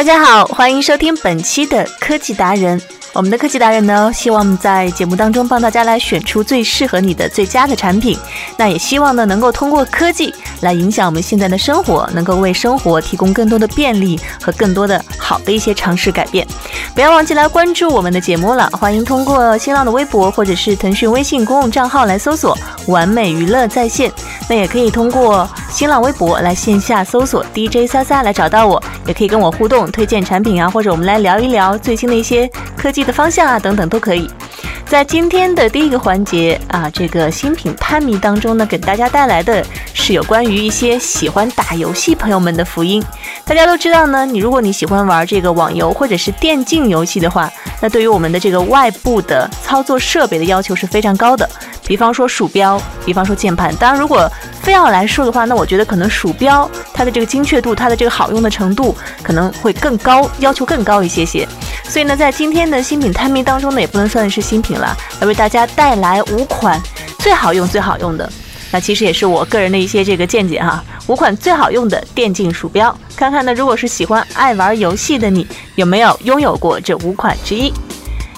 大家好，欢迎收听本期的科技达人。我们的科技达人呢，希望在节目当中帮大家来选出最适合你的最佳的产品。那也希望呢，能够通过科技来影响我们现在的生活，能够为生活提供更多的便利和更多的好的一些尝试改变。不要忘记来关注我们的节目了，欢迎通过新浪的微博或者是腾讯微信公共账号来搜索“完美娱乐在线”。那也可以通过新浪微博来线下搜索 DJ 莎莎来找到我，也可以跟我互动，推荐产品啊，或者我们来聊一聊最新的一些科技的方向啊，等等都可以。在今天的第一个环节啊，这个新品探秘当中呢，给大家带来的是有关于一些喜欢打游戏朋友们的福音。大家都知道呢，你如果你喜欢玩这个网游或者是电竞游戏的话，那对于我们的这个外部的操作设备的要求是非常高的。比方说鼠标，比方说键盘。当然，如果非要来说的话，那我觉得可能鼠标它的这个精确度，它的这个好用的程度可能会更高，要求更高一些些。所以呢，在今天的新品探秘当中呢，也不能算是新品了，来为大家带来五款最好用、最好用的。那其实也是我个人的一些这个见解哈，五款最好用的电竞鼠标，看看呢，如果是喜欢爱玩游戏的你，有没有拥有过这五款之一？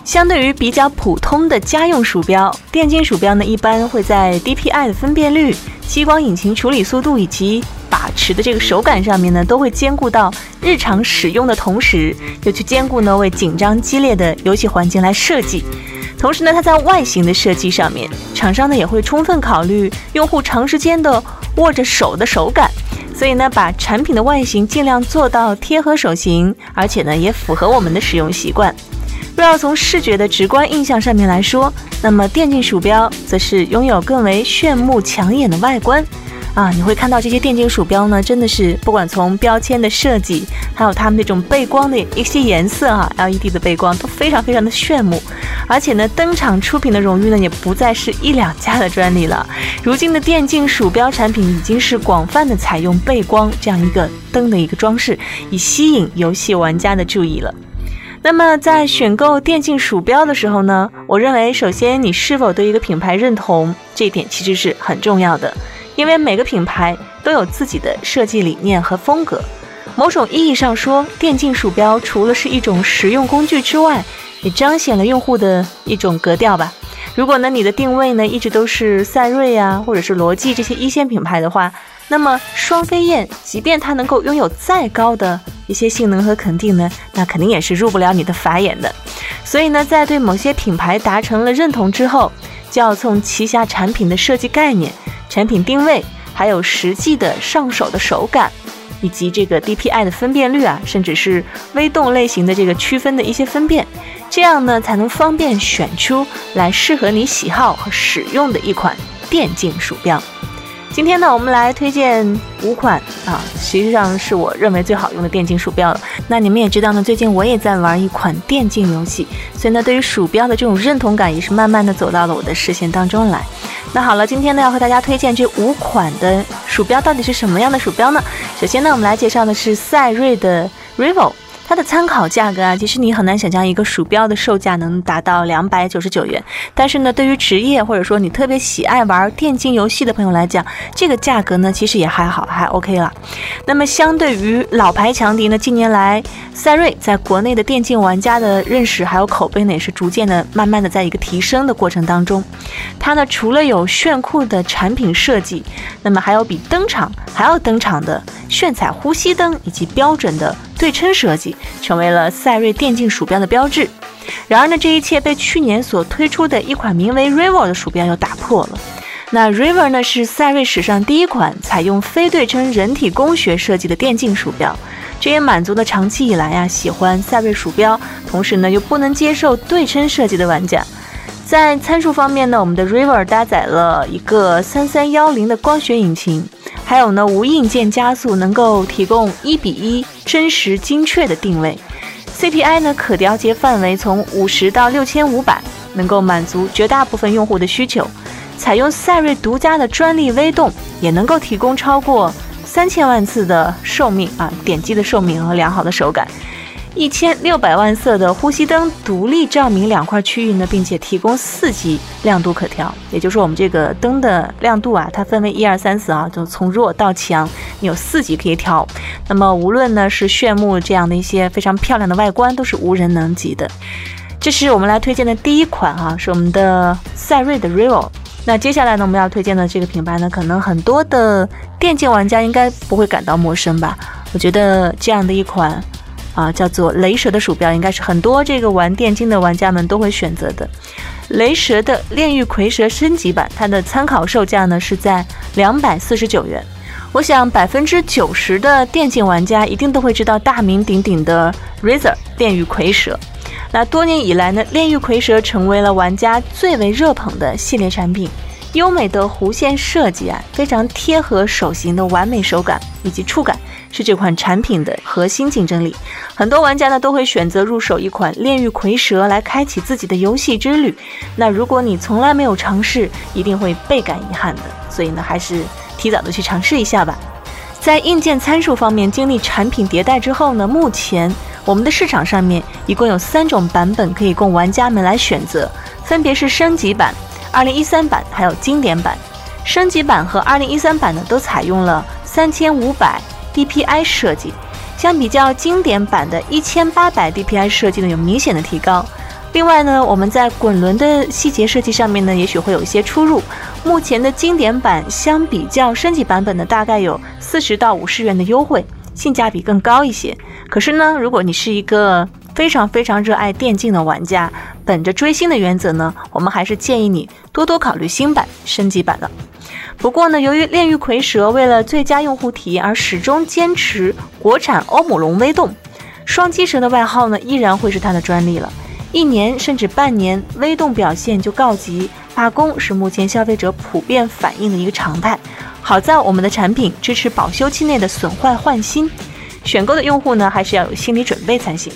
相对于比较普通的家用鼠标，电竞鼠标呢，一般会在 DPI 的分辨率、激光引擎处理速度以及把持的这个手感上面呢，都会兼顾到日常使用的同时，又去兼顾呢为紧张激烈的游戏环境来设计。同时呢，它在外形的设计上面，厂商呢也会充分考虑用户长时间的握着手的手感，所以呢，把产品的外形尽量做到贴合手型，而且呢也符合我们的使用习惯。若要从视觉的直观印象上面来说，那么电竞鼠标则是拥有更为炫目抢眼的外观啊！你会看到这些电竞鼠标呢，真的是不管从标签的设计，还有它们那种背光的一些颜色哈，LED 的背光都非常非常的炫目。而且呢，登场出品的荣誉呢，也不再是一两家的专利了。如今的电竞鼠标产品已经是广泛的采用背光这样一个灯的一个装饰，以吸引游戏玩家的注意了。那么在选购电竞鼠标的时候呢，我认为首先你是否对一个品牌认同，这一点其实是很重要的，因为每个品牌都有自己的设计理念和风格。某种意义上说，电竞鼠标除了是一种实用工具之外，也彰显了用户的一种格调吧。如果呢你的定位呢一直都是赛睿啊，或者是罗技这些一线品牌的话，那么双飞燕即便它能够拥有再高的一些性能和肯定呢，那肯定也是入不了你的法眼的。所以呢，在对某些品牌达成了认同之后，就要从旗下产品的设计概念、产品定位，还有实际的上手的手感，以及这个 DPI 的分辨率啊，甚至是微动类型的这个区分的一些分辨，这样呢，才能方便选出来适合你喜好和使用的一款电竞鼠标。今天呢，我们来推荐五款啊，实际上是我认为最好用的电竞鼠标了。那你们也知道呢，最近我也在玩一款电竞游戏，所以呢，对于鼠标的这种认同感也是慢慢的走到了我的视线当中来。那好了，今天呢要和大家推荐这五款的鼠标到底是什么样的鼠标呢？首先呢，我们来介绍的是赛睿的 Rival。它的参考价格啊，其实你很难想象一个鼠标的售价能达到两百九十九元。但是呢，对于职业或者说你特别喜爱玩电竞游戏的朋友来讲，这个价格呢其实也还好，还 OK 了。那么相对于老牌强敌呢，近年来赛睿在国内的电竞玩家的认识还有口碑呢，也是逐渐的、慢慢的在一个提升的过程当中。它呢除了有炫酷的产品设计，那么还有比登场还要登场的炫彩呼吸灯以及标准的。对称设计成为了赛睿电竞鼠标的标志。然而呢，这一切被去年所推出的一款名为 River 的鼠标又打破了。那 River 呢，是赛睿史上第一款采用非对称人体工学设计的电竞鼠标，这也满足了长期以来呀喜欢赛睿鼠标，同时呢又不能接受对称设计的玩家。在参数方面呢，我们的 River 搭载了一个三三幺零的光学引擎。还有呢无硬件加速，能够提供一比一真实精确的定位。CPI 呢可调节范围从五十到六千五百，能够满足绝大部分用户的需求。采用赛睿独家的专利微动，也能够提供超过三千万次的寿命啊点击的寿命和良好的手感。一千六百万色的呼吸灯独立照明两块区域呢，并且提供四级亮度可调，也就是我们这个灯的亮度啊，它分为一二三四啊，就从弱到强，你有四级可以调。那么无论呢是炫目这样的一些非常漂亮的外观，都是无人能及的。这是我们来推荐的第一款哈，是我们的赛睿的 Real。那接下来呢，我们要推荐的这个品牌呢，可能很多的电竞玩家应该不会感到陌生吧？我觉得这样的一款。啊，叫做雷蛇的鼠标，应该是很多这个玩电竞的玩家们都会选择的。雷蛇的炼狱蝰蛇升级版，它的参考售价呢是在两百四十九元。我想百分之九十的电竞玩家一定都会知道大名鼎鼎的 Razer 炼狱蝰蛇。那多年以来呢，炼狱蝰蛇成为了玩家最为热捧的系列产品。优美的弧线设计啊，非常贴合手型的完美手感以及触感。是这款产品的核心竞争力。很多玩家呢都会选择入手一款《炼狱蝰蛇》来开启自己的游戏之旅。那如果你从来没有尝试，一定会倍感遗憾的。所以呢，还是提早的去尝试一下吧。在硬件参数方面，经历产品迭代之后呢，目前我们的市场上面一共有三种版本可以供玩家们来选择，分别是升级版、二零一三版还有经典版。升级版和二零一三版呢都采用了三千五百。DPI 设计相比较经典版的1800 DPI 设计呢，有明显的提高。另外呢，我们在滚轮的细节设计上面呢，也许会有一些出入。目前的经典版相比较升级版本呢，大概有四十到五十元的优惠，性价比更高一些。可是呢，如果你是一个非常非常热爱电竞的玩家，本着追星的原则呢，我们还是建议你多多考虑新版升级版的。不过呢，由于炼狱蝰蛇为了最佳用户体验而始终坚持国产欧姆龙微动，双击蛇的外号呢依然会是它的专利了。一年甚至半年，微动表现就告急罢工，是目前消费者普遍反映的一个常态。好在我们的产品支持保修期内的损坏换新，选购的用户呢还是要有心理准备才行。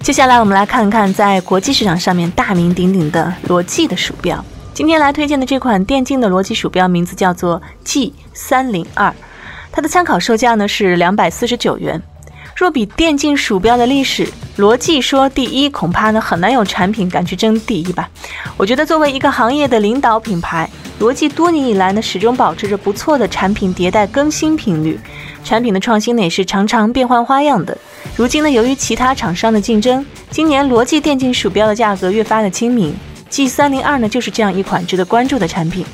接下来我们来看看在国际市场上面大名鼎鼎的罗技的鼠标。今天来推荐的这款电竞的罗技鼠标，名字叫做 G 三零二，它的参考售价呢是两百四十九元。若比电竞鼠标的历史，罗技说第一，恐怕呢很难有产品敢去争第一吧。我觉得作为一个行业的领导品牌，罗技多年以来呢始终保持着不错的产品迭代更新频率，产品的创新呢也是常常变换花样的。如今呢，由于其他厂商的竞争，今年罗技电竞鼠标的价格越发的亲民。G 三零二呢，就是这样一款值得关注的产品。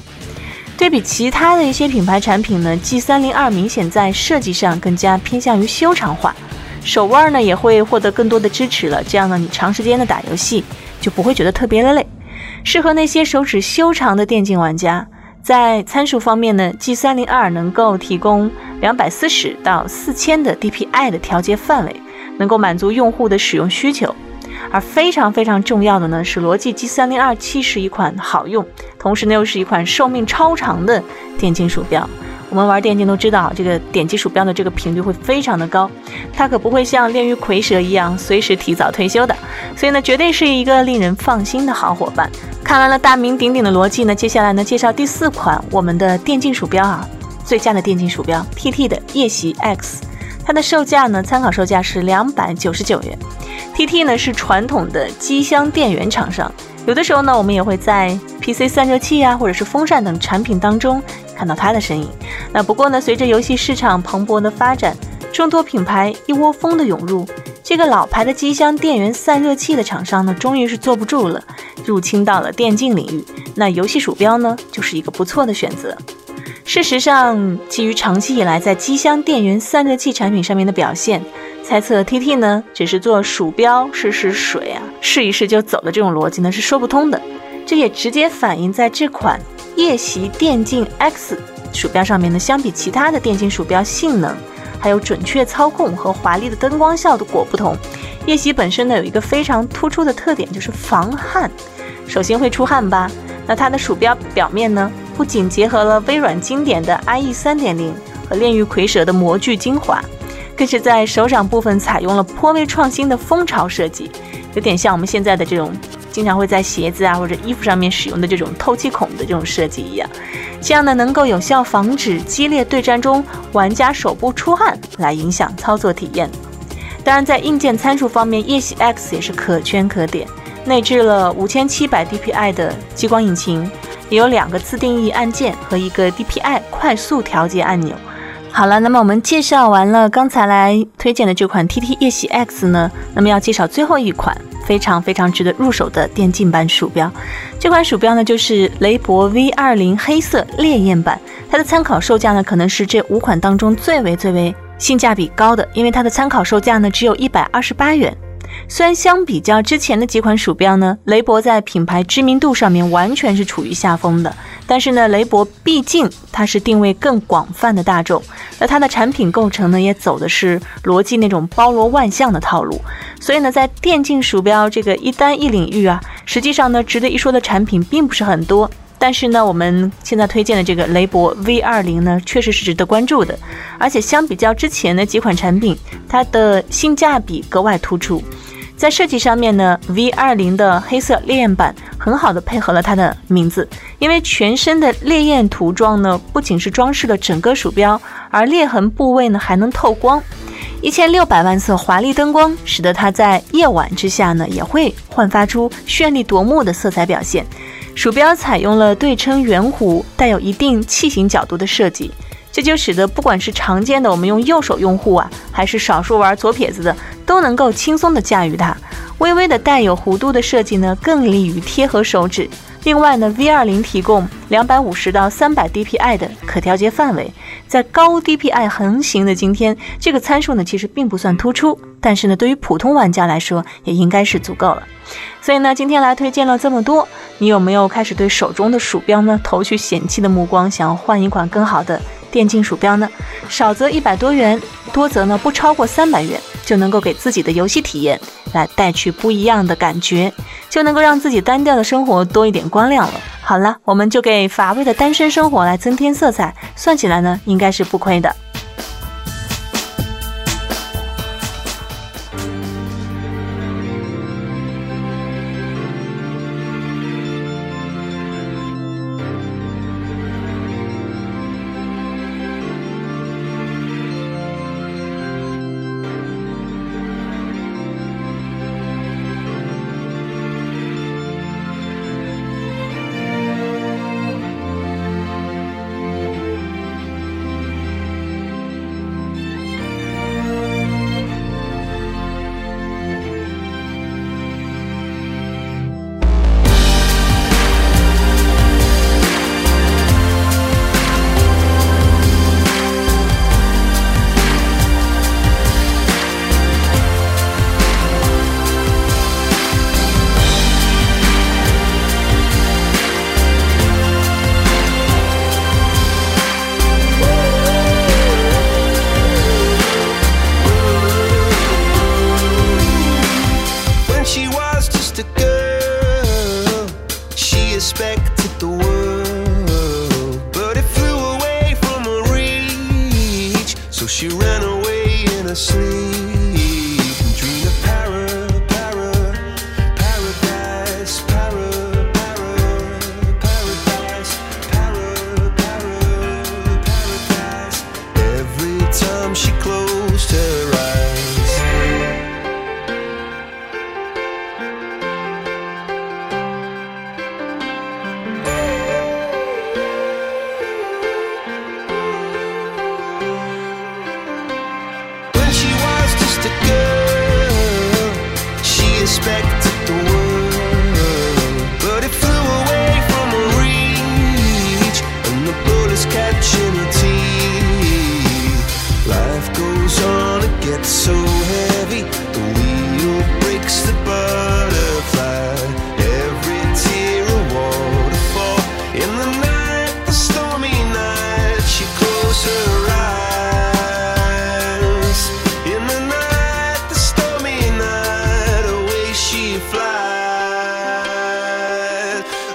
对比其他的一些品牌产品呢，G 三零二明显在设计上更加偏向于修长化，手腕呢也会获得更多的支持了。这样呢，你长时间的打游戏就不会觉得特别的累，适合那些手指修长的电竞玩家。在参数方面呢，G 三零二能够提供两百四十到四千的 DPI 的调节范围，能够满足用户的使用需求。而非常非常重要的呢，是罗技 G 三零二七是一款好用，同时呢又是一款寿命超长的电竞鼠标。我们玩电竞都知道，这个点击鼠标的这个频率会非常的高，它可不会像炼狱蝰蛇一样随时提早退休的，所以呢，绝对是一个令人放心的好伙伴。看完了大名鼎鼎的罗技呢，接下来呢介绍第四款我们的电竞鼠标啊，最佳的电竞鼠标 TT 的夜袭 X，它的售价呢参考售价是两百九十九元。TT 呢是传统的机箱电源厂商，有的时候呢我们也会在 PC 散热器啊或者是风扇等产品当中看到它的身影。那不过呢，随着游戏市场蓬勃的发展，众多品牌一窝蜂的涌入，这个老牌的机箱电源散热器的厂商呢，终于是坐不住了，入侵到了电竞领域。那游戏鼠标呢，就是一个不错的选择。事实上，基于长期以来在机箱电源散热器产品上面的表现。猜测 TT 呢只是做鼠标试试水啊，试一试就走的这种逻辑呢是说不通的。这也直接反映在这款夜袭电竞 X 鼠标上面呢，相比其他的电竞鼠标性能，还有准确操控和华丽的灯光效果不同。夜袭本身呢有一个非常突出的特点，就是防汗。首先会出汗吧？那它的鼠标表面呢不仅结合了微软经典的 IE 三点零和炼狱蝰蛇的模具精华，更是在手掌部分采用了颇为创新的蜂巢设计，有点像我们现在的这种经常会在鞋子啊或者衣服上面使用的这种透气孔的这种设计一样。这样呢，能够有效防止激烈对战中玩家手部出汗，来影响操作体验。当然，在硬件参数方面，夜袭 X 也是可圈可点，内置了五千七百 DPI 的激光引擎。也有两个自定义按键和一个 DPI 快速调节按钮。好了，那么我们介绍完了刚才来推荐的这款 TT 夜袭 X 呢，那么要介绍最后一款非常非常值得入手的电竞版鼠标。这款鼠标呢，就是雷柏 V 二零黑色烈焰版。它的参考售价呢，可能是这五款当中最为最为性价比高的，因为它的参考售价呢只有一百二十八元。虽然相比较之前的几款鼠标呢，雷博在品牌知名度上面完全是处于下风的，但是呢，雷博毕竟它是定位更广泛的大众，那它的产品构成呢也走的是逻辑那种包罗万象的套路，所以呢，在电竞鼠标这个一单一领域啊，实际上呢，值得一说的产品并不是很多。但是呢，我们现在推荐的这个雷博 V 二零呢，确实是值得关注的，而且相比较之前的几款产品，它的性价比格外突出。在设计上面呢，V 二零的黑色烈焰版很好的配合了它的名字，因为全身的烈焰涂装呢，不仅是装饰了整个鼠标，而裂痕部位呢还能透光，一千六百万色华丽灯光，使得它在夜晚之下呢，也会焕发出绚丽夺目的色彩表现。鼠标采用了对称圆弧，带有一定器型角度的设计，这就使得不管是常见的我们用右手用户啊，还是少数玩左撇子的，都能够轻松的驾驭它。微微的带有弧度的设计呢，更利于贴合手指。另外呢，V 二零提供两百五十到三百 DPI 的可调节范围，在高 DPI 横行的今天，这个参数呢其实并不算突出，但是呢，对于普通玩家来说，也应该是足够了。所以呢，今天来推荐了这么多，你有没有开始对手中的鼠标呢投去嫌弃的目光，想要换一款更好的电竞鼠标呢？少则一百多元，多则呢不超过三百元，就能够给自己的游戏体验来带去不一样的感觉，就能够让自己单调的生活多一点光亮了。好了，我们就给乏味的单身生活来增添色彩，算起来呢，应该是不亏的。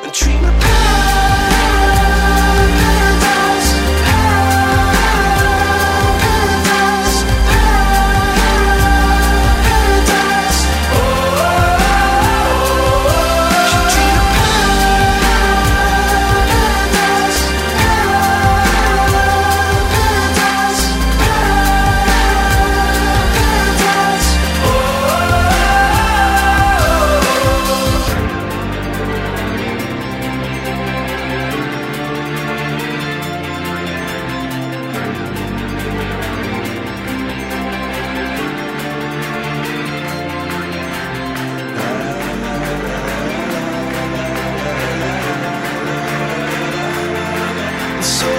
and treat me so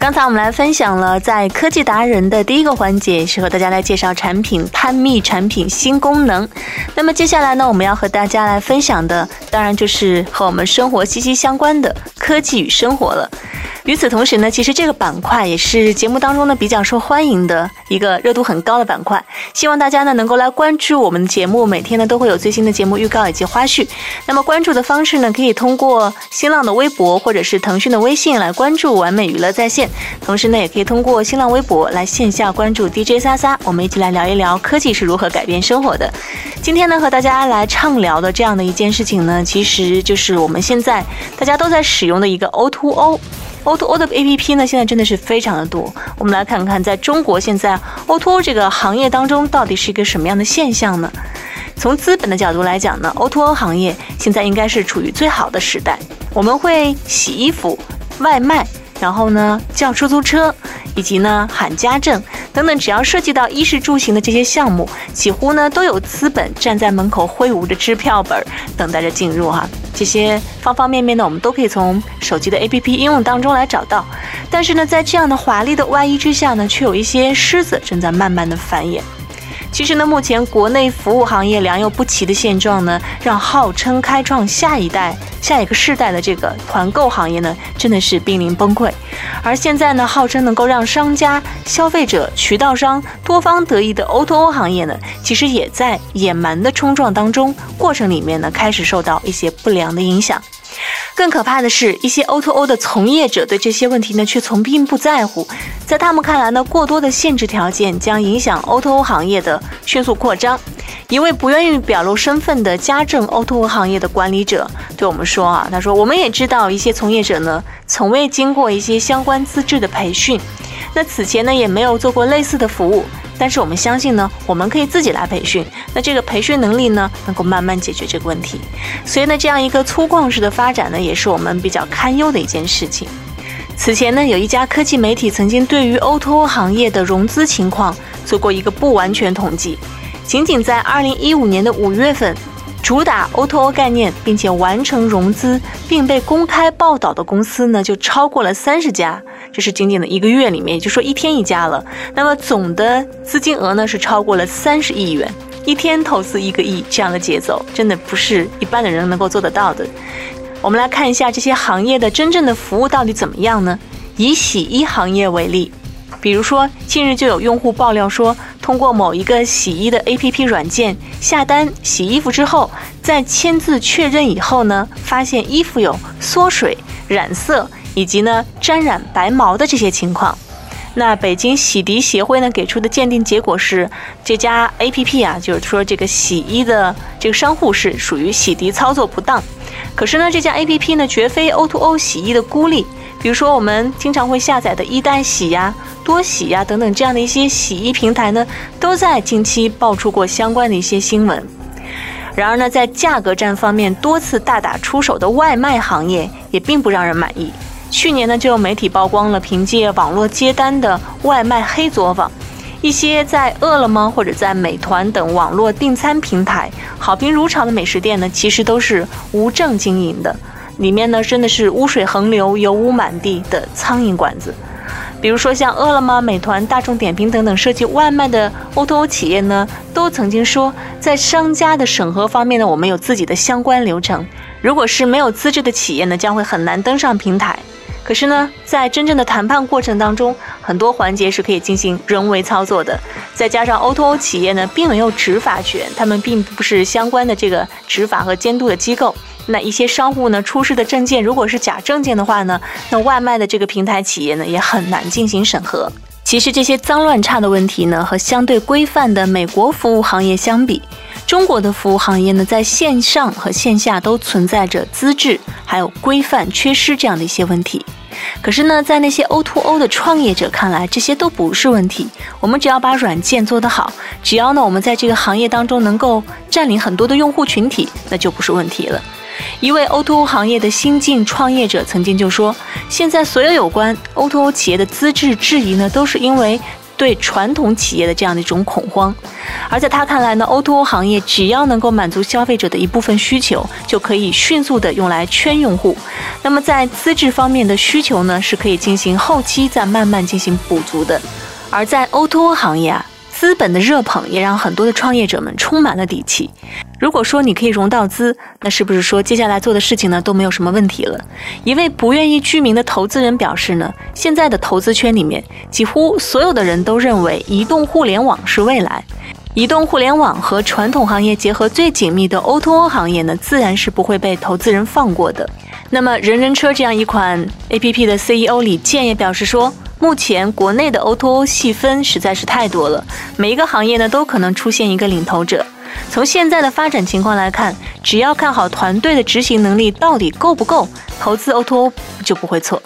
刚才我们来分享了在科技达人的第一个环节，是和大家来介绍产品探秘产品新功能。那么接下来呢，我们要和大家来分享的，当然就是和我们生活息息相关的科技与生活了。与此同时呢，其实这个板块也是节目当中呢比较受欢迎的一个热度很高的板块。希望大家呢能够来关注我们的节目，每天呢都会有最新的节目预告以及花絮。那么关注的方式呢，可以通过新浪的微博或者是腾讯的微信来关注完美娱乐在线。同时呢，也可以通过新浪微博来线下关注 DJ 莎莎，我们一起来聊一聊科技是如何改变生活的。今天呢，和大家来畅聊的这样的一件事情呢，其实就是我们现在大家都在使用用的一个 O2O。O2O O 的 APP 呢，现在真的是非常的多。我们来看看，在中国现在 O2O O 这个行业当中，到底是一个什么样的现象呢？从资本的角度来讲呢，O to O 行业现在应该是处于最好的时代。我们会洗衣服、外卖，然后呢叫出租车，以及呢喊家政等等，只要涉及到衣食住行的这些项目，几乎呢都有资本站在门口挥舞着支票本，等待着进入哈。这些方方面面呢，我们都可以从手机的 APP 应用当中来找到。但是呢，在这样的华丽的外衣之下呢，却有一些虱子正在慢慢的繁衍。其实呢，目前国内服务行业良莠不齐的现状呢，让号称开创下一代、下一个世代的这个团购行业呢，真的是濒临崩溃。而现在呢，号称能够让商家、消费者、渠道商多方得益的 O2O 行业呢，其实也在野蛮的冲撞当中，过程里面呢，开始受到一些不良的影响。更可怕的是，一些 O2O O 的从业者对这些问题呢，却从并不在乎。在他们看来呢，过多的限制条件将影响 O2O O 行业的迅速扩张。一位不愿意表露身份的家政 O2O 行业的管理者对我们说：“啊，他说，我们也知道一些从业者呢，从未经过一些相关资质的培训，那此前呢，也没有做过类似的服务。”但是我们相信呢，我们可以自己来培训。那这个培训能力呢，能够慢慢解决这个问题。所以呢，这样一个粗犷式的发展呢，也是我们比较堪忧的一件事情。此前呢，有一家科技媒体曾经对于 O2O 行业的融资情况做过一个不完全统计。仅仅在2015年的五月份，主打 O2O 概念并且完成融资并被公开报道的公司呢，就超过了三十家。这是仅仅的一个月里面，也就说一天一家了。那么总的资金额呢是超过了三十亿元，一天投资一个亿，这样的节奏真的不是一般的人能够做得到的。我们来看一下这些行业的真正的服务到底怎么样呢？以洗衣行业为例，比如说近日就有用户爆料说，通过某一个洗衣的 APP 软件下单洗衣服之后，在签字确认以后呢，发现衣服有缩水、染色。以及呢，沾染白毛的这些情况，那北京洗涤协会呢给出的鉴定结果是，这家 APP 啊，就是说这个洗衣的这个商户是属于洗涤操作不当。可是呢，这家 APP 呢绝非 O T O O 洗衣的孤立，比如说我们经常会下载的一代洗呀、多洗呀等等这样的一些洗衣平台呢，都在近期爆出过相关的一些新闻。然而呢，在价格战方面多次大打出手的外卖行业也并不让人满意。去年呢，就有媒体曝光了凭借网络接单的外卖黑作坊，一些在饿了么或者在美团等网络订餐平台好评如潮的美食店呢，其实都是无证经营的，里面呢真的是污水横流、油污满地的苍蝇馆子。比如说像饿了么、美团、大众点评等等涉及外卖的 O2O 企业呢，都曾经说，在商家的审核方面呢，我们有自己的相关流程，如果是没有资质的企业呢，将会很难登上平台。可是呢，在真正的谈判过程当中，很多环节是可以进行人为操作的。再加上 O2O 企业呢，并没有执法权，他们并不是相关的这个执法和监督的机构。那一些商户呢，出示的证件如果是假证件的话呢，那外卖的这个平台企业呢，也很难进行审核。其实这些脏乱差的问题呢，和相对规范的美国服务行业相比，中国的服务行业呢，在线上和线下都存在着资质还有规范缺失这样的一些问题。可是呢，在那些 O2O 的创业者看来，这些都不是问题。我们只要把软件做得好，只要呢我们在这个行业当中能够占领很多的用户群体，那就不是问题了。一位 O2O 行业的新晋创业者曾经就说：“现在所有有关 O2O 企业的资质质疑呢，都是因为对传统企业的这样的一种恐慌。而在他看来呢，O2O 行业只要能够满足消费者的一部分需求，就可以迅速的用来圈用户。那么在资质方面的需求呢，是可以进行后期再慢慢进行补足的。而在 O2O 行业啊。”资本的热捧也让很多的创业者们充满了底气。如果说你可以融到资，那是不是说接下来做的事情呢都没有什么问题了？一位不愿意具名的投资人表示呢，现在的投资圈里面几乎所有的人都认为移动互联网是未来。移动互联网和传统行业结合最紧密的 O2O 行业呢，自然是不会被投资人放过的。那么人人车这样一款 APP 的 CEO 李健也表示说。目前国内的 O2O 细分实在是太多了，每一个行业呢都可能出现一个领头者。从现在的发展情况来看，只要看好团队的执行能力到底够不够，投资 O2O 就不会错。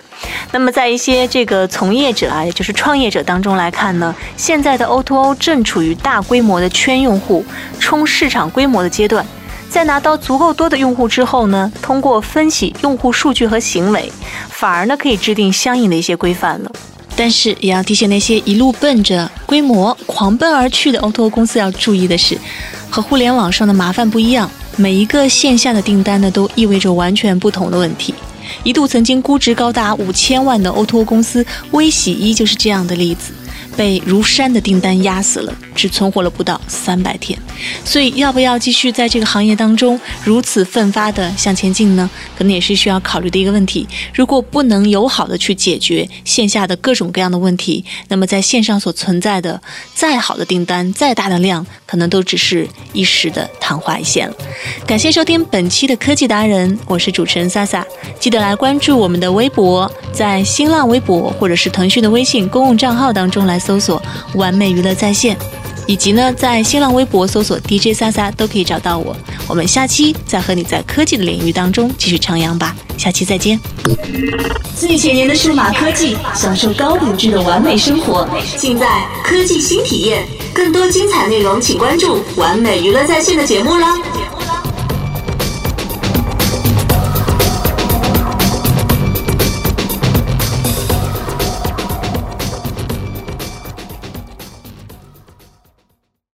那么在一些这个从业者啊，也就是创业者当中来看呢，现在的 O2O 正处于大规模的圈用户、冲市场规模的阶段。在拿到足够多的用户之后呢，通过分析用户数据和行为，反而呢可以制定相应的一些规范了。但是也要提醒那些一路奔着规模狂奔而去的 O2O 公司要注意的是，和互联网上的麻烦不一样，每一个线下的订单呢都意味着完全不同的问题。一度曾经估值高达五千万的 O2O 公司微洗衣就是这样的例子。被如山的订单压死了，只存活了不到三百天，所以要不要继续在这个行业当中如此奋发的向前进呢？可能也是需要考虑的一个问题。如果不能友好的去解决线下的各种各样的问题，那么在线上所存在的再好的订单、再大的量，可能都只是一时的昙花一现了。感谢收听本期的科技达人，我是主持人萨萨，记得来关注我们的微博，在新浪微博或者是腾讯的微信公共账号当中来。搜索“完美娱乐在线”，以及呢，在新浪微博搜索 “DJ 萨萨”都可以找到我。我们下期再和你在科技的领域当中继续徜徉吧。下期再见。最前沿的数码科技，享受高品质的完美生活，尽在科技新体验。更多精彩内容，请关注“完美娱乐在线”的节目啦。